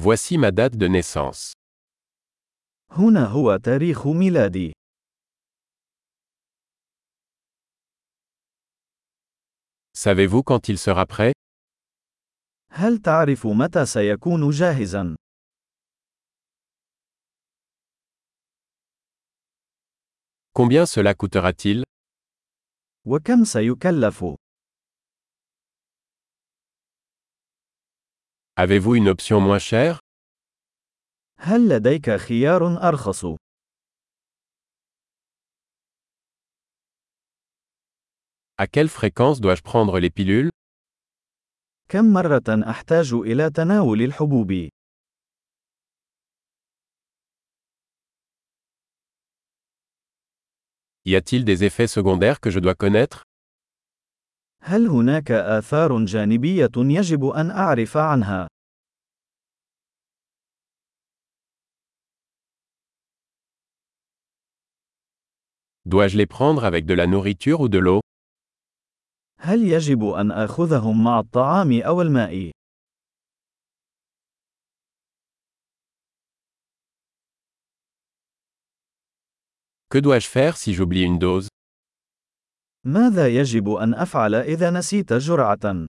Voici ma date de naissance. هنا هو تاريخ ميلادي. Savez-vous quand il sera prêt هل تعرف متى سيكون جاهزا؟ Combien cela coûtera-t-il وكم سيكلف؟ Avez-vous une option moins chère هل لديك خيار أرخص؟ À quelle fréquence dois-je prendre les pilules كم مرة أحتاج إلى تناول الحبوب؟ Y a-t-il des effets secondaires que je dois connaître هل هناك آثار جانبية يجب أن أعرف عنها؟ Dois-je les prendre avec de la nourriture ou de l'eau هل يجب أن آخذهم مع الطعام أو الماء؟ Que dois-je faire si j'oublie une dose ماذا يجب أن أفعل إذا نسيت جرعة؟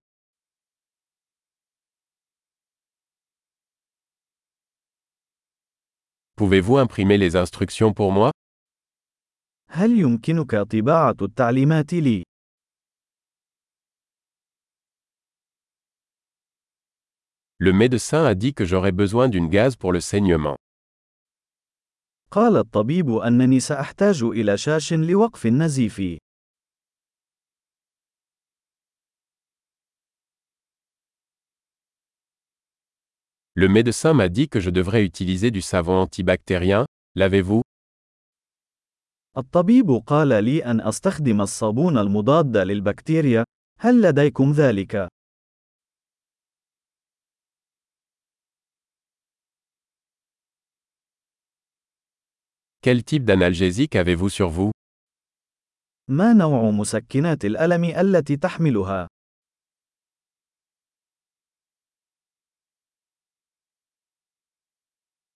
Pouvez-vous imprimer les instructions pour moi هل يمكنك طباعة التعليمات لي؟ Le médecin a dit que j'aurais besoin d'une gaz pour le saignement. قال الطبيب أنني سأحتاج إلى شاش لوقف النزيف. Le médecin m'a dit que je devrais utiliser du savon antibactérien, l'avez-vous الطبيب قال لي أن أستخدم الصابون المضاد للبكتيريا. هل لديكم ذلك؟ Quel type d'analgésique avez-vous sur vous ما نوع مسكنات الألم التي تحملها؟